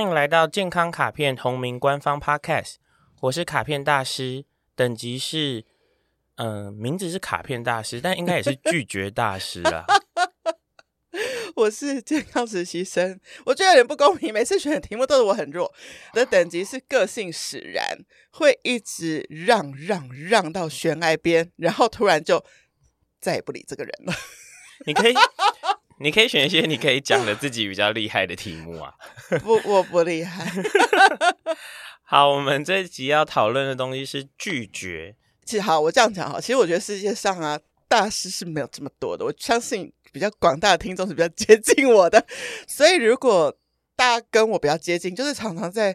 欢迎来到健康卡片同名官方 Podcast，我是卡片大师，等级是，嗯、呃，名字是卡片大师，但应该也是拒绝大师啊。我是健康实习生，我觉得有点不公平，每次选的题目都是我很弱。我的等级是个性使然，会一直让让让到悬崖边，然后突然就再也不理这个人了。你可以。你可以选一些你可以讲的自己比较厉害的题目啊！不，我不厉害。好，我们这一集要讨论的东西是拒绝。其实，好，我这样讲哈，其实我觉得世界上啊，大师是没有这么多的。我相信比较广大的听众是比较接近我的，所以如果大家跟我比较接近，就是常常在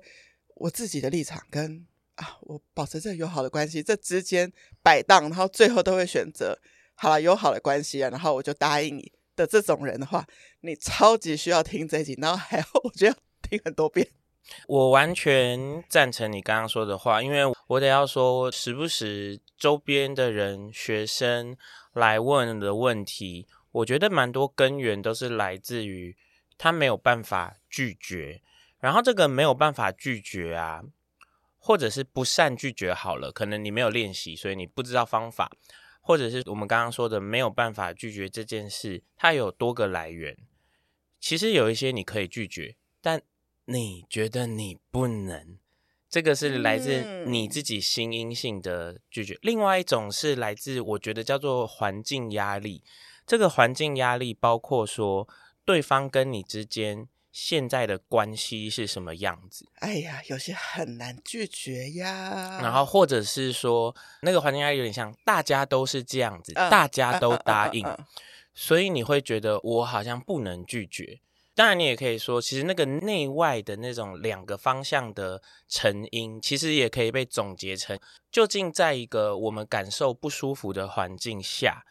我自己的立场跟啊，我保持这友好的关系这之间摆荡，然后最后都会选择好了友好的关系啊，然后我就答应你。的这种人的话，你超级需要听这一集，然后还要我觉得听很多遍。我完全赞成你刚刚说的话，因为我得要说，时不时周边的人、学生来问的问题，我觉得蛮多根源都是来自于他没有办法拒绝，然后这个没有办法拒绝啊，或者是不善拒绝好了，可能你没有练习，所以你不知道方法。或者是我们刚刚说的没有办法拒绝这件事，它有多个来源。其实有一些你可以拒绝，但你觉得你不能，这个是来自你自己心因性的拒绝。嗯。另外一种是来自我觉得叫做环境压力。这个环境压力包括说对方跟你之间。现在的关系是什么样子？哎呀，有些很难拒绝呀。然后或者是说，那个环境压力有点像大家都是这样子，呃、大家都答应，所以你会觉得我好像不能拒绝。当然，你也可以说，其实那个内外的那种两个方向的成因，其实也可以被总结成：究竟在一个我们感受不舒服的环境下，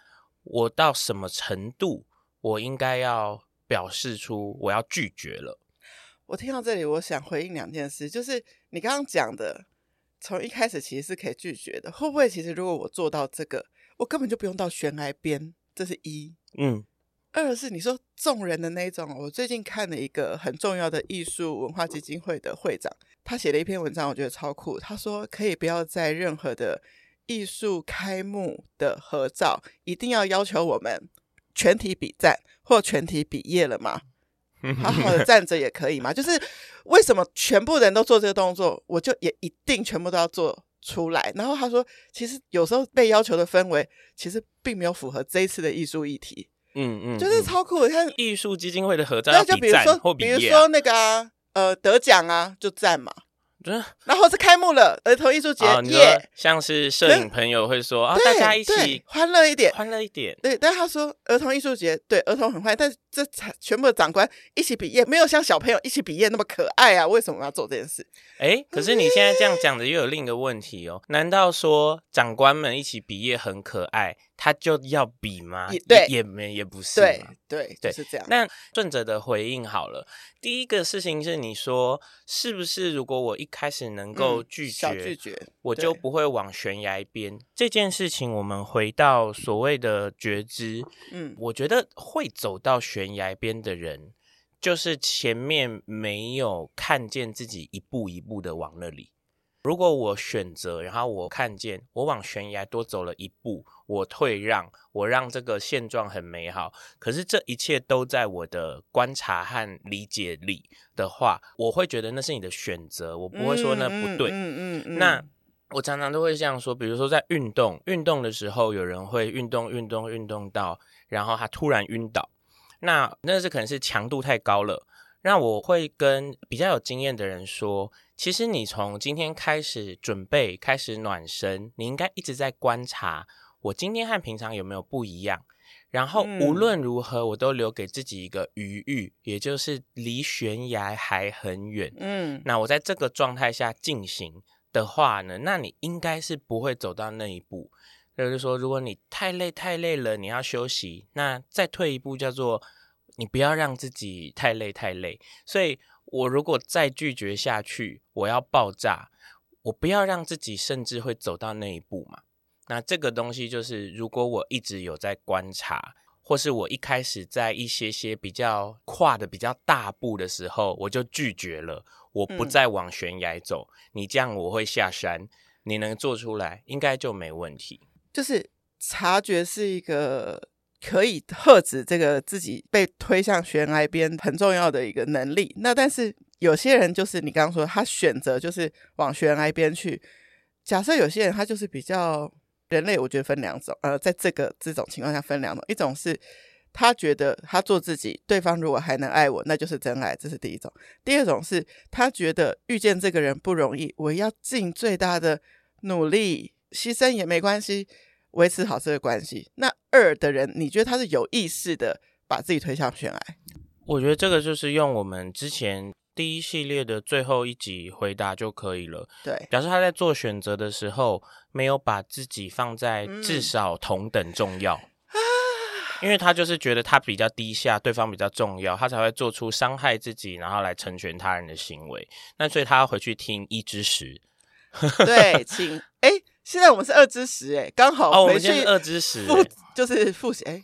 我到什么程度，我应该要。表示出我要拒绝了。我听到这里，我想回应两件事，就是你刚刚讲的，从一开始其实是可以拒绝的。会不会其实如果我做到这个，我根本就不用到悬崖边？这是一。嗯。二是你说众人的那种，我最近看了一个很重要的艺术文化基金会的会长，他写了一篇文章，我觉得超酷。他说可以不要在任何的艺术开幕的合照，一定要要求我们全体比赞。或全体比业了吗？好好的站着也可以吗？就是为什么全部人都做这个动作，我就也一定全部都要做出来？然后他说，其实有时候被要求的氛围，其实并没有符合这一次的艺术议题。嗯嗯，就是超酷的。看艺术基金会的合照，那就比如说，比如说那个啊，呃，得奖啊，就赞嘛。然后是开幕了，儿童艺术节耶，像是摄影朋友会说啊，大家一起欢乐一点，欢乐一点。对，但他说儿童艺术节，对儿童很欢，但是这全部的长官一起毕业，没有像小朋友一起毕业那么可爱啊！为什么要做这件事？哎，可是你现在这样讲的又有另一个问题哦，难道说长官们一起毕业很可爱？他就要比吗？对，也没也不是。对对对，是这样。那顺着的回应好了。第一个事情是，你说是不是？如果我一开始能够拒绝，嗯、拒绝，我就不会往悬崖边。这件事情，我们回到所谓的觉知。嗯，我觉得会走到悬崖边的人，就是前面没有看见自己一步一步的往那里。如果我选择，然后我看见我往悬崖多走了一步，我退让，我让这个现状很美好。可是这一切都在我的观察和理解里的话，我会觉得那是你的选择，我不会说那不对。嗯嗯，嗯，嗯。那我常常都会这样说，比如说在运动，运动的时候，有人会运动运动运动到，然后他突然晕倒，那那是可能是强度太高了。那我会跟比较有经验的人说，其实你从今天开始准备，开始暖身，你应该一直在观察我今天和平常有没有不一样。然后无论如何，我都留给自己一个余裕，也就是离悬崖还很远。嗯，那我在这个状态下进行的话呢，那你应该是不会走到那一步。就是说，如果你太累太累了，你要休息，那再退一步叫做你不要让自己太累太累。所以我如果再拒绝下去，我要爆炸，我不要让自己甚至会走到那一步嘛。那这个东西就是，如果我一直有在观察，或是我一开始在一些些比较跨的比较大步的时候，我就拒绝了，我不再往悬崖走。嗯、你这样我会下山，你能做出来，应该就没问题。就是察觉是一个可以遏止这个自己被推向悬崖边很重要的一个能力。那但是有些人就是你刚刚说，他选择就是往悬崖边去。假设有些人他就是比较。人类我觉得分两种，呃，在这个这种情况下分两种，一种是他觉得他做自己，对方如果还能爱我，那就是真爱，这是第一种；第二种是他觉得遇见这个人不容易，我要尽最大的努力，牺牲也没关系，维持好这个关系。那二的人，你觉得他是有意识的把自己推向悬崖？我觉得这个就是用我们之前。第一系列的最后一集回答就可以了。对，表示他在做选择的时候，没有把自己放在至少同等重要，嗯、因为他就是觉得他比较低下，对方比较重要，他才会做出伤害自己，然后来成全他人的行为。那所以他要回去听一之十。对，请哎，现在我们是二之十，哎，刚好哦，我们现在是二之十，就是复习哎。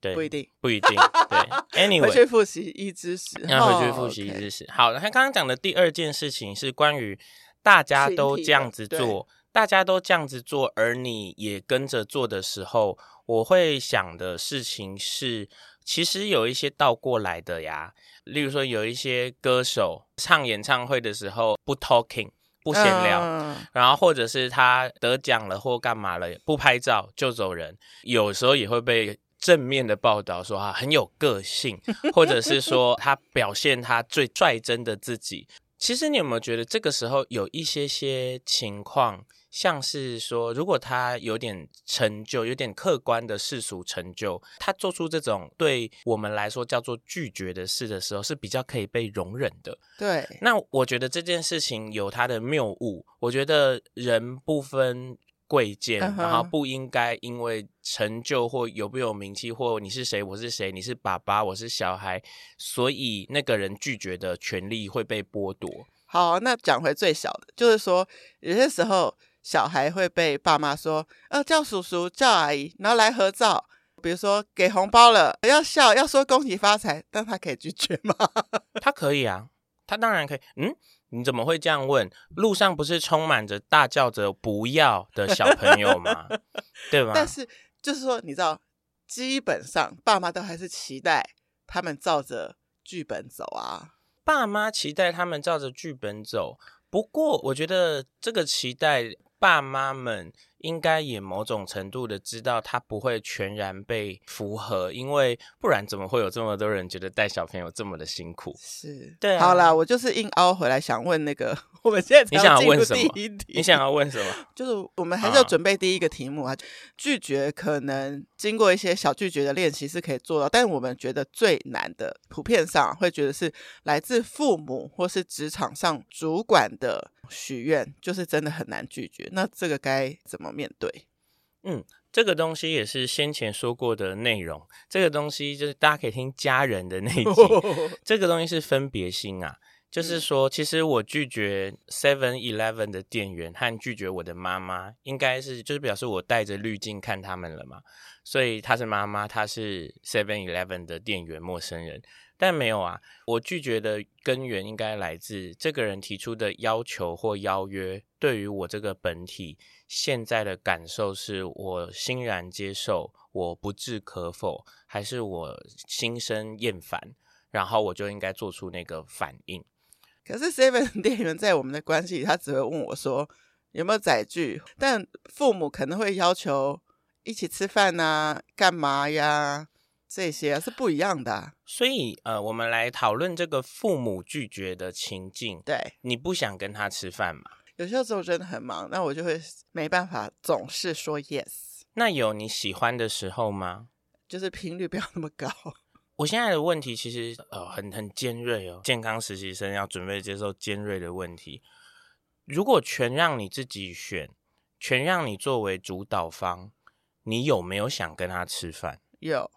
对，不一定，不一定。对，Anyway，回去复习一之十，要回去复习一之十。好，他刚刚讲的第二件事情是关于大家都这样子做，大家都这样子做，而你也跟着做的时候，我会想的事情是，其实有一些倒过来的呀。例如说，有一些歌手唱演唱会的时候不 talking，不闲聊，嗯、然后或者是他得奖了或干嘛了，不拍照就走人，有时候也会被。正面的报道说他很有个性，或者是说他表现他最率真的自己。其实你有没有觉得这个时候有一些些情况，像是说，如果他有点成就，有点客观的世俗成就，他做出这种对我们来说叫做拒绝的事的时候，是比较可以被容忍的。对，那我觉得这件事情有它的谬误。我觉得人不分。贵贱，然后不应该因为成就或有没有名气，或你是谁，我是谁，你是爸爸，我是小孩，所以那个人拒绝的权利会被剥夺。好，那讲回最小的，就是说有些时候小孩会被爸妈说，呃，叫叔叔叫阿姨，然后来合照，比如说给红包了，要笑，要说恭喜发财，但他可以拒绝吗？他可以啊，他当然可以，嗯。你怎么会这样问？路上不是充满着大叫着“不要”的小朋友吗？对吧？但是就是说，你知道，基本上爸妈都还是期待他们照着剧本走啊。爸妈期待他们照着剧本走，不过我觉得这个期待，爸妈们。应该也某种程度的知道他不会全然被符合，因为不然怎么会有这么多人觉得带小朋友这么的辛苦？是对啊。好啦，我就是硬凹回来想问那个，我们现在你想要问什么？你想要问什么？就是我们还是要准备第一个题目啊。拒绝可能经过一些小拒绝的练习是可以做到，但是我们觉得最难的，普遍上会觉得是来自父母或是职场上主管的许愿，就是真的很难拒绝。那这个该怎么？面对，嗯，这个东西也是先前说过的内容。这个东西就是大家可以听家人的那一集。这个东西是分别心啊，就是说，其实我拒绝 Seven Eleven 的店员和拒绝我的妈妈，应该是就是表示我带着滤镜看他们了嘛。所以她是妈妈，她是 Seven Eleven 的店员，陌生人。但没有啊，我拒绝的根源应该来自这个人提出的要求或邀约，对于我这个本体现在的感受是我欣然接受，我不置可否，还是我心生厌烦，然后我就应该做出那个反应。可是 Seven 店员在我们的关系，他只会问我说有没有载具，但父母可能会要求一起吃饭呐、啊，干嘛呀？这些啊，是不一样的啊。所以呃，我们来讨论这个父母拒绝的情境。对，你不想跟他吃饭吗？有些时候真的很忙，那我就会没办法总是说 yes。那有你喜欢的时候吗？就是频率不要那么高。我现在的问题其实呃很很尖锐哦，健康实习生要准备接受尖锐的问题。如果全让你自己选，全让你作为主导方，你有没有想跟他吃饭？有，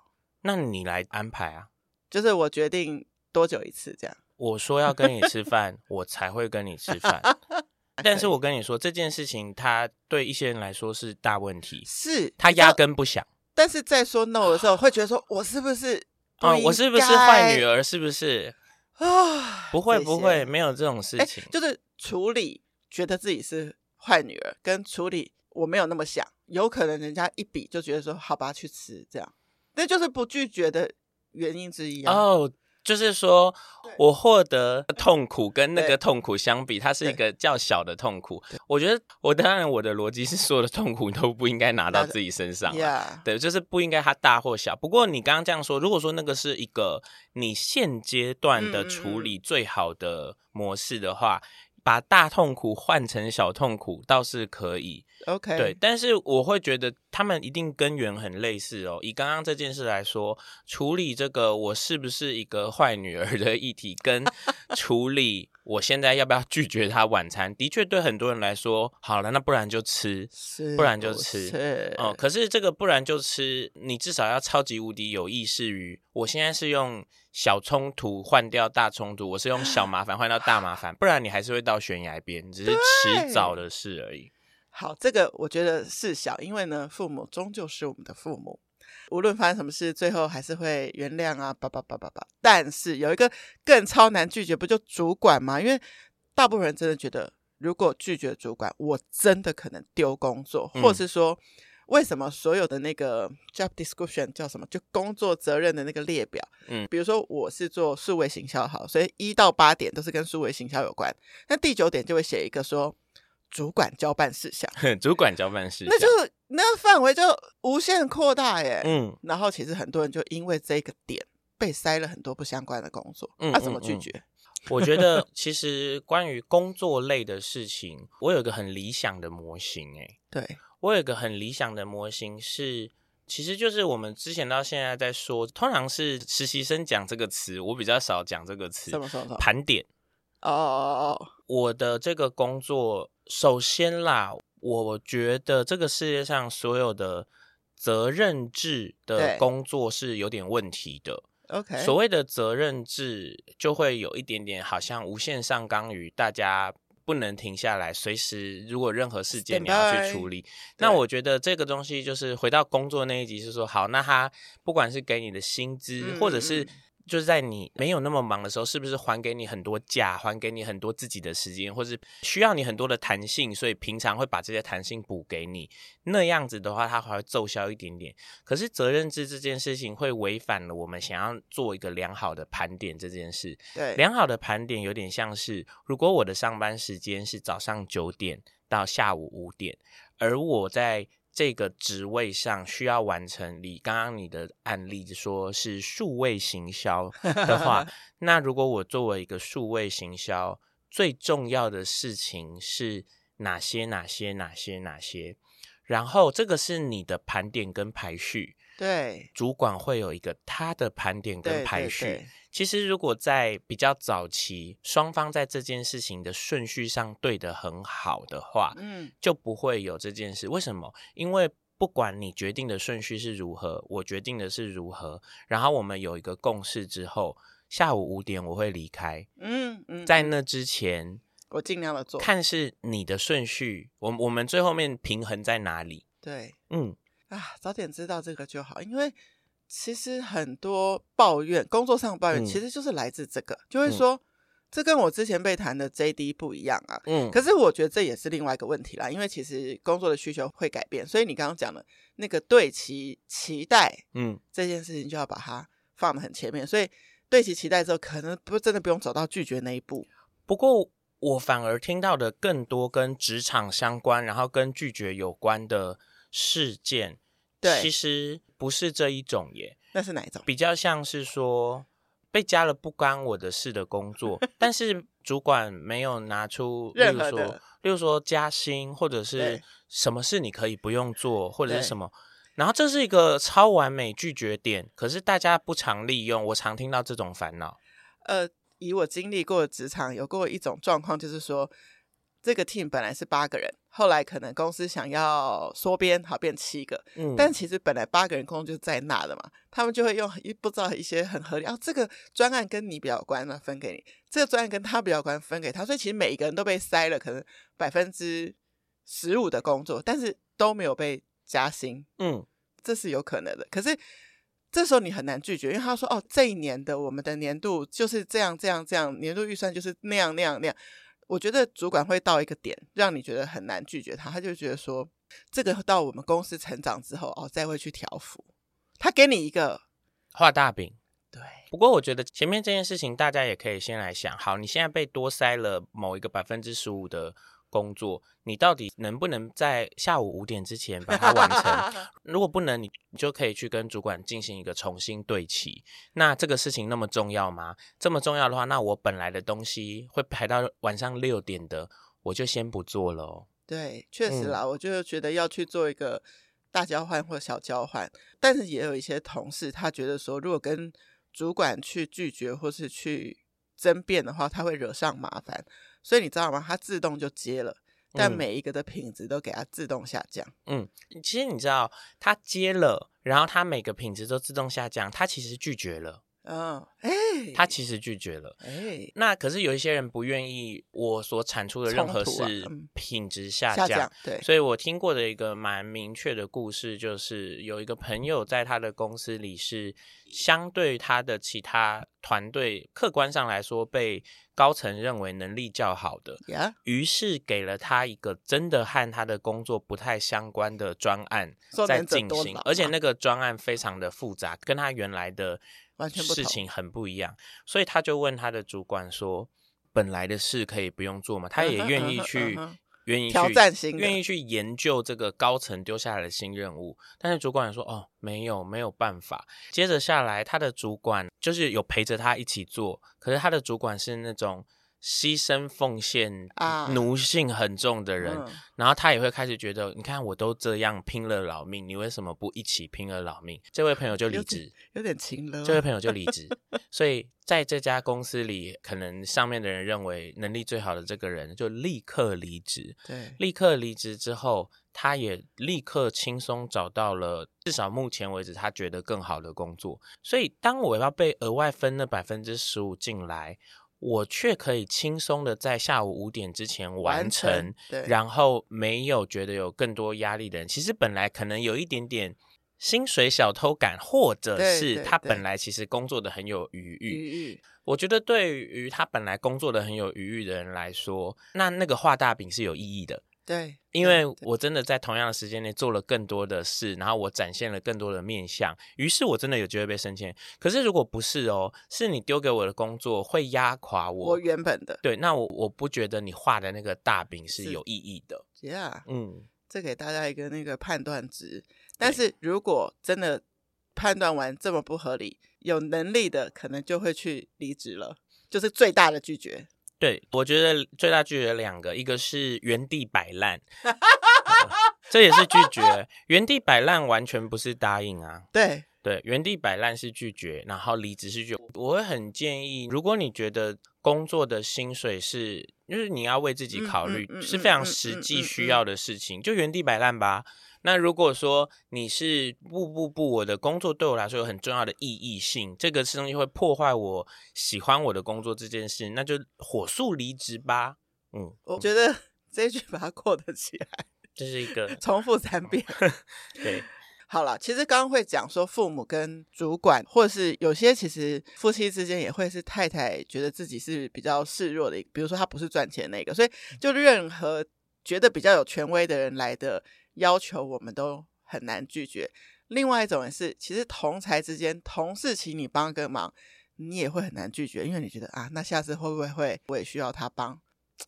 那你来安排啊。就是我决定多久一次这样。我说要跟你吃饭，我才会跟你吃饭。但是我跟你说这件事情，他对一些人来说是大问题，是他压根不想。但是在说 no 的时候，会觉得说我是不是？哦，我是不是坏女儿？是不是？啊，不会不会，没有这种事情。就是处理觉得自己是坏女儿，跟处理我没有那么想，有可能人家一比就觉得说好吧，去吃这样，那就是不拒绝的原因之一啊。哦。就是说，我获得痛苦跟那个痛苦相比，它是一个较小的痛苦。我觉得，我当然我的逻辑是，所有的痛苦都不应该拿到自己身上。对，就是不应该它大或小。不过你刚刚这样说，如果说那个是一个你现阶段的处理最好的模式的话。把大痛苦换成小痛苦倒是可以，OK，对，但是我会觉得他们一定根源很类似哦。以刚刚这件事来说，处理这个我是不是一个坏女儿的议题，跟处理我现在要不要拒绝他晚餐，的确对很多人来说，好了，那不然就吃，是不然就吃，是哦。可是这个不然就吃，你至少要超级无敌有意识于，我现在是用。小冲突换掉大冲突，我是用小麻烦换掉大麻烦，不然你还是会到悬崖边，只是迟早的事而已。好，这个我觉得是小，因为呢，父母终究是我们的父母，无论发生什么事，最后还是会原谅啊，叭叭叭叭叭。但是有一个更超难拒绝，不就主管吗？因为大部分人真的觉得，如果拒绝主管，我真的可能丢工作，或是说。嗯为什么所有的那个 job description 叫什么？就工作责任的那个列表，嗯，比如说我是做数位行销好，所以一到八点都是跟数位行销有关。那第九点就会写一个说主管交办事项，主管交办事项，那就那个范围就无限扩大耶。嗯，然后其实很多人就因为这个点被塞了很多不相关的工作，那、嗯啊、怎么拒绝？嗯嗯、我觉得其实关于工作类的事情，我有一个很理想的模型，哎，对。我有一个很理想的模型是，其实就是我们之前到现在在说，通常是实习生讲这个词，我比较少讲这个词。什么什么？盘点。哦哦哦哦。我的这个工作，首先啦，我觉得这个世界上所有的责任制的工作是有点问题的。OK。所谓的责任制，就会有一点点好像无限上纲于大家。不能停下来，随时如果任何事件你要去处理，那我觉得这个东西就是回到工作那一集是说，好，那他不管是给你的薪资，嗯、或者是。就是在你没有那么忙的时候，是不是还给你很多假，还给你很多自己的时间，或是需要你很多的弹性，所以平常会把这些弹性补给你。那样子的话，它还会奏效一点点。可是责任制这件事情会违反了我们想要做一个良好的盘点这件事。对，良好的盘点有点像是，如果我的上班时间是早上九点到下午五点，而我在。这个职位上需要完成，你刚刚你的案例说是数位行销的话，那如果我作为一个数位行销，最重要的事情是哪些？哪些？哪些？哪些？然后这个是你的盘点跟排序。对，主管会有一个他的盘点跟排序。对对对。其实如果在比较早期，双方在这件事情的顺序上对得很好的话，嗯，就不会有这件事。为什么？因为不管你决定的顺序是如何，我决定的是如何，然后我们有一个共识之后，下午五点我会离开。嗯嗯，在那之前，我尽量的做，看是你的顺序，我我们最后面平衡在哪里？对，嗯。啊，早点知道这个就好，因为其实很多抱怨，工作上抱怨，其实就是来自这个，嗯、就会说、嗯、这跟我之前被谈的 JD 不一样啊。嗯，可是我觉得这也是另外一个问题啦，因为其实工作的需求会改变，所以你刚刚讲的那个对其期待，嗯，这件事情就要把它放得很前面，所以对其期待之后，可能不真的不用走到拒绝那一步。不过我反而听到的更多跟职场相关，然后跟拒绝有关的事件。对，其实不是这一种耶。那是哪一种？比较像是说被加了不关我的事的工作，但是主管没有拿出任何的，例如说，例如说加薪或者是什么事你可以不用做，或者是什么。然后这是一个超完美拒绝点，可是大家不常利用，我常听到这种烦恼。呃，以我经历过的职场，有过一种状况，就是说这个 team 本来是八个人，后来可能公司想要缩编，好变七个。嗯，但其实本来八个人工作就在那的嘛，他们就会用一不知道一些很合理，啊，这个专案跟你比较关，那分给你；这个专案跟他比较关，分给他。所以其实每一个人都被塞了可能百分之十五的工作，但是都没有被。加薪，嗯，这是有可能的。可是这时候你很难拒绝，因为他说：“哦，这一年的我们的年度就是这样、这样、这样，年度预算就是那样、那样、那样。”我觉得主管会到一个点，让你觉得很难拒绝他。他就觉得说，这个到我们公司成长之后，哦，再会去调幅。他给你一个画大饼，对。不过我觉得前面这件事情，大家也可以先来想：好，你现在被多塞了某一个百分之十五的。工作，你到底能不能在下午五点之前把它完成？如果不能，你就可以去跟主管进行一个重新对齐。那这个事情那么重要吗？这么重要的话，那我本来的东西会排到晚上六点的，我就先不做了哦。对，确实啦，嗯，我就觉得要去做一个大交换或小交换，但是也有一些同事他觉得说，如果跟主管去拒绝或是去争辩的话，他会惹上麻烦。所以你知道吗？它自动就接了，但每一个的品质都给它自动下降。嗯，其实你知道，它接了，然后它每个品质都自动下降，它其实拒绝了。嗯，哎，他其实拒绝了。哎，那可是有一些人不愿意我所产出的任何事品质下降。下降。对，所以我听过的一个蛮明确的故事，就是有一个朋友在他的公司里是相对他的其他团队，客观上来说被高层认为能力较好的，于是给了他一个真的和他的工作不太相关的专案在进行，而且那个专案非常的复杂，跟他原来的。事情很不一样，所以他就问他的主管说：“本来的事可以不用做吗？”他也愿意去，愿意去挑战新，愿意去研究这个高层丢下来的新任务。但是主管说：“哦，没有，没有办法。”接着下来，他的主管就是有陪着他一起做，可是他的主管是那种。牺牲奉献、奴性很重的人，然后他也会开始觉得，你看我都这样拼了老命，你为什么不一起拼了老命？这位朋友就离职，有点轻了。这位朋友就离职，所以在这家公司里，可能上面的人认为能力最好的这个人就立刻离职。对，立刻离职之后，他也立刻轻松找到了至少目前为止他觉得更好的工作。所以当我要被额外分那百分之十五进来。我却可以轻松的在下午五点之前完成，完成，对，然后没有觉得有更多压力的人，其实本来可能有一点点薪水小偷感，或者是他本来其实工作的很有余裕。我觉得对于他本来工作的很有余裕的人来说，那那个画大饼是有意义的。对，因为我真的在同样的时间内做了更多的事，然后我展现了更多的面相，于是我真的有机会被升迁。可是如果不是哦，是你丢给我的工作会压垮我，我原本的。对，那我我不觉得你画的那个大饼是有意义的。Yeah，嗯，这给大家一个那个判断值。但是如果真的判断完这么不合理，有能力的可能就会去离职了，就是最大的拒绝。对，我觉得最大拒绝两个，一个是原地摆烂，嗯，这也是拒绝。原地摆烂完全不是答应啊。对对，原地摆烂是拒绝，然后离职是拒绝。我会很建议，如果你觉得工作的薪水是，就是你要为自己考虑，嗯嗯嗯，是非常实际需要的事情，就原地摆烂吧。那如果说你是不不不，我的工作对我来说有很重要的意义性，这个东西会破坏我喜欢我的工作这件事，那就火速离职吧。嗯，我觉得这一句把它扩得起来，这是一个重复三遍。对，好了，其实刚刚会讲说父母跟主管，或是有些其实夫妻之间也会是太太觉得自己是比较示弱的，比如说他不是赚钱那个，所以就任何觉得比较有权威的人来的。要求我们都很难拒绝。另外一种也是，其实同侪之间，同事请你帮个忙，你也会很难拒绝，因为你觉得啊，那下次会不会会我也需要他帮？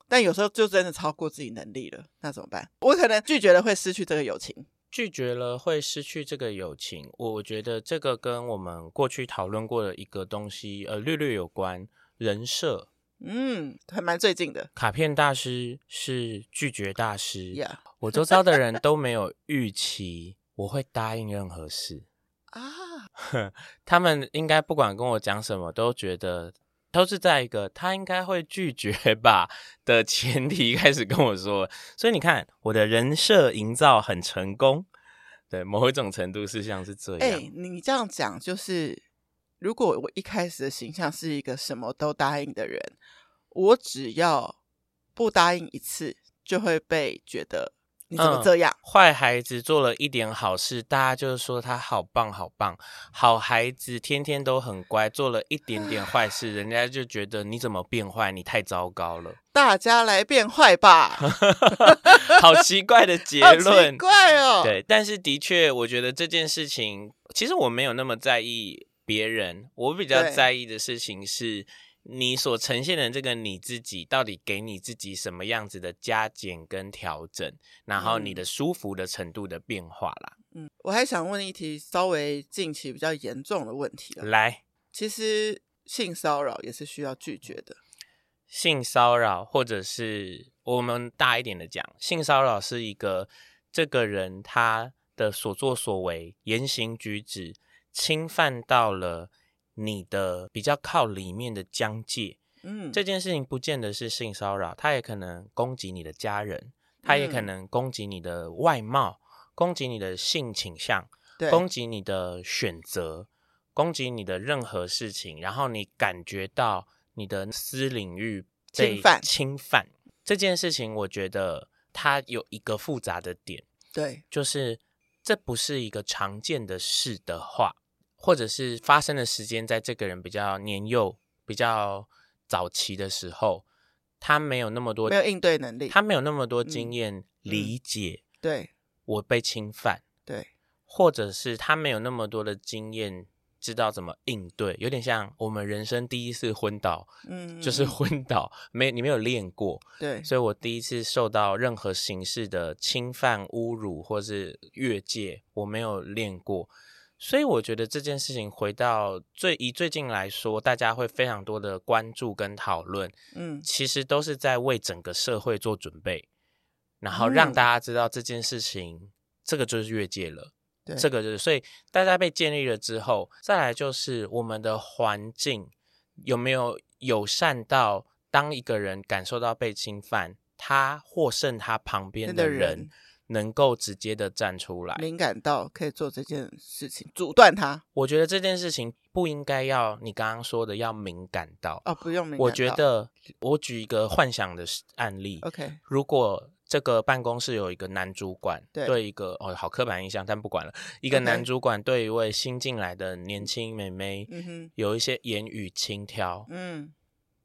但有时候就真的超过自己能力了，那怎么办？我可能拒绝了会失去这个友情。拒绝了会失去这个友情，我觉得这个跟我们过去讨论过的一个东西，呃，略略有关。人设，嗯，还蛮最近的。卡片大师是拒绝大师。Yeah. 我周遭的人都没有预期我会答应任何事 啊，他们应该不管跟我讲什么，都觉得。都是在一个他应该会拒绝吧的前提开始跟我说，所以你看我的人设营造很成功，对，某一种程度是像是这样。哎，你这样讲就是，如果我一开始的形象是一个什么都答应的人，我只要不答应一次，就会被觉得。你怎么这样？嗯，坏孩子做了一点好事，大家就说他好棒好棒。好孩子天天都很乖，做了一点点坏事，人家就觉得你怎么变坏？你太糟糕了。大家来变坏吧！好奇怪的结论，怪哦。对，但是的确，我觉得这件事情，其实我没有那么在意别人，我比较在意的事情是。你所呈现的这个你自己，到底给你自己什么样子的加减跟调整，然后你的舒服的程度的变化啦。嗯，我还想问一题稍微近期比较严重的问题。来，其实性骚扰也是需要拒绝的。性骚扰，或者是我们大一点的讲，性骚扰是一个这个人他的所作所为、言行举止侵犯到了。你的比较靠里面的疆界，嗯，这件事情不见得是性骚扰，他也可能攻击你的家人，他也可能攻击你的外貌，嗯、攻击你的性倾向，对，攻击你的选择，攻击你的任何事情，然后你感觉到你的私领域被侵犯，侵犯。这件事情，我觉得它有一个复杂的点，对，就是这不是一个常见的事的话。或者是发生的时间在这个人比较年幼、比较早期的时候，他没有那么多没有应对能力，他没有那么多经验理解。对，我被侵犯。对，或者是他没有那么多的经验，知道怎么应对。有点像我们人生第一次昏倒，嗯，就是昏倒，没你没有练过。对，所以我第一次受到任何形式的侵犯、侮辱或是越界，我没有练过。所以我觉得这件事情回到最以最近来说，大家会非常多的关注跟讨论，嗯，其实都是在为整个社会做准备，然后让大家知道这件事情，嗯、这个就是越界了，对，这个就是，所以大家被建立了之后，再来就是我们的环境有没有友善到，当一个人感受到被侵犯，他或胜他旁边的人。能够直接的站出来，敏感到可以做这件事情，阻断他。我觉得这件事情不应该要你刚刚说的要敏感到哦，不用敏感到。我觉得我举一个幻想的案例，OK。如果这个办公室有一个男主管，对，对一个哦，好刻板印象，但不管了。一个男主管对一位新进来的年轻妹妹，嗯哼，有一些言语轻佻，嗯。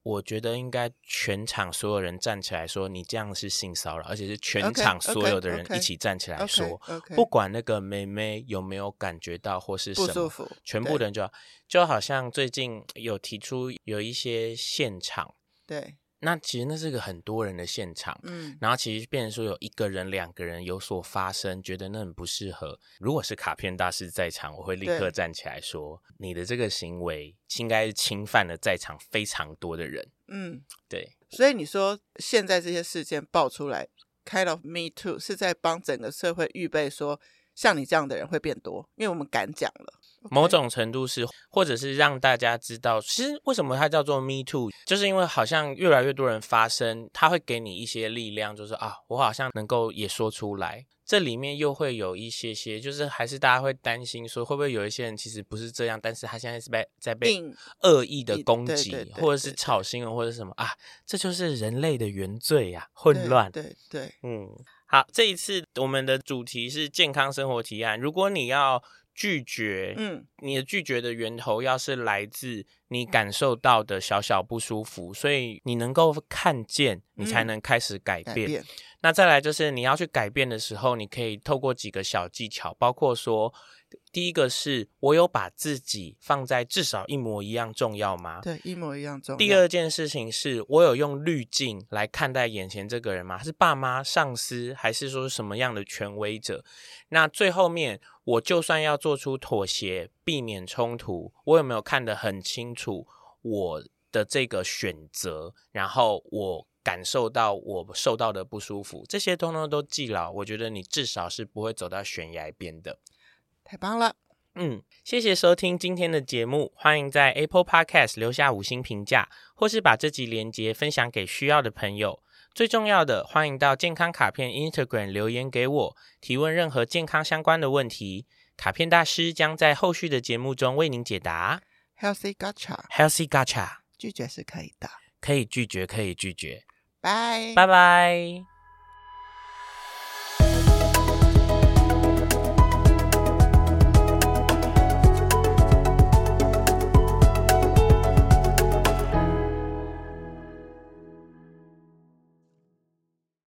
我觉得应该全场所有人站起来说，你这样是性骚扰，而且是全场所有的人一起站起来说，okay, okay, okay. 不管那个妹妹有没有感觉到或是什么，不舒服，全部人就要，就好像最近有提出有一些现场，对。那其实那是个很多人的现场，嗯，然后其实变成说有一个人、两个人有所发生，觉得那很不适合。如果是卡片大师在场，我会立刻站起来说：“你的这个行为应该是侵犯了在场非常多的人。”嗯，对。所以你说现在这些事件爆出来，kind of me too，是在帮整个社会预备说，像你这样的人会变多，因为我们敢讲了。某种程度是，或者是让大家知道，其实为什么它叫做 Me Too，就是因为好像越来越多人发声，它会给你一些力量，就是啊，我好像能够也说出来。这里面又会有一些些，就是还是大家会担心说，会不会有一些人其实不是这样，但是他现在是被在被恶意的攻击，或者是炒新闻，或者什么啊，这就是人类的原罪呀、啊，混乱。对对，对，嗯，好，这一次我们的主题是健康生活提案，如果你要。拒绝，嗯，你的拒绝的源头要是来自你感受到的小小不舒服，所以你能够看见，你才能开始改变。嗯，改变。那再来就是你要去改变的时候，你可以透过几个小技巧，包括说第一个是我有把自己放在至少一模一样重要吗？对，一模一样重要。第二件事情是我有用滤镜来看待眼前这个人吗？是爸妈、上司，还是说什么样的权威者？那最后面，我就算要做出妥协，避免冲突，我有没有看得很清楚我的这个选择？然后我。感受到我受到的不舒服，这些通通都记牢。我觉得你至少是不会走到悬崖边的。太棒了，嗯，谢谢收听今天的节目，欢迎在 Apple Podcast 留下五星评价，或是把这集连接分享给需要的朋友。最重要的，欢迎到健康卡片 Instagram 留言给我，提问任何健康相关的问题，卡片大师将在后续的节目中为您解答。Healthy Gacha，Healthy Gacha，拒绝是可以的，可以拒绝，可以拒绝。拜拜拜。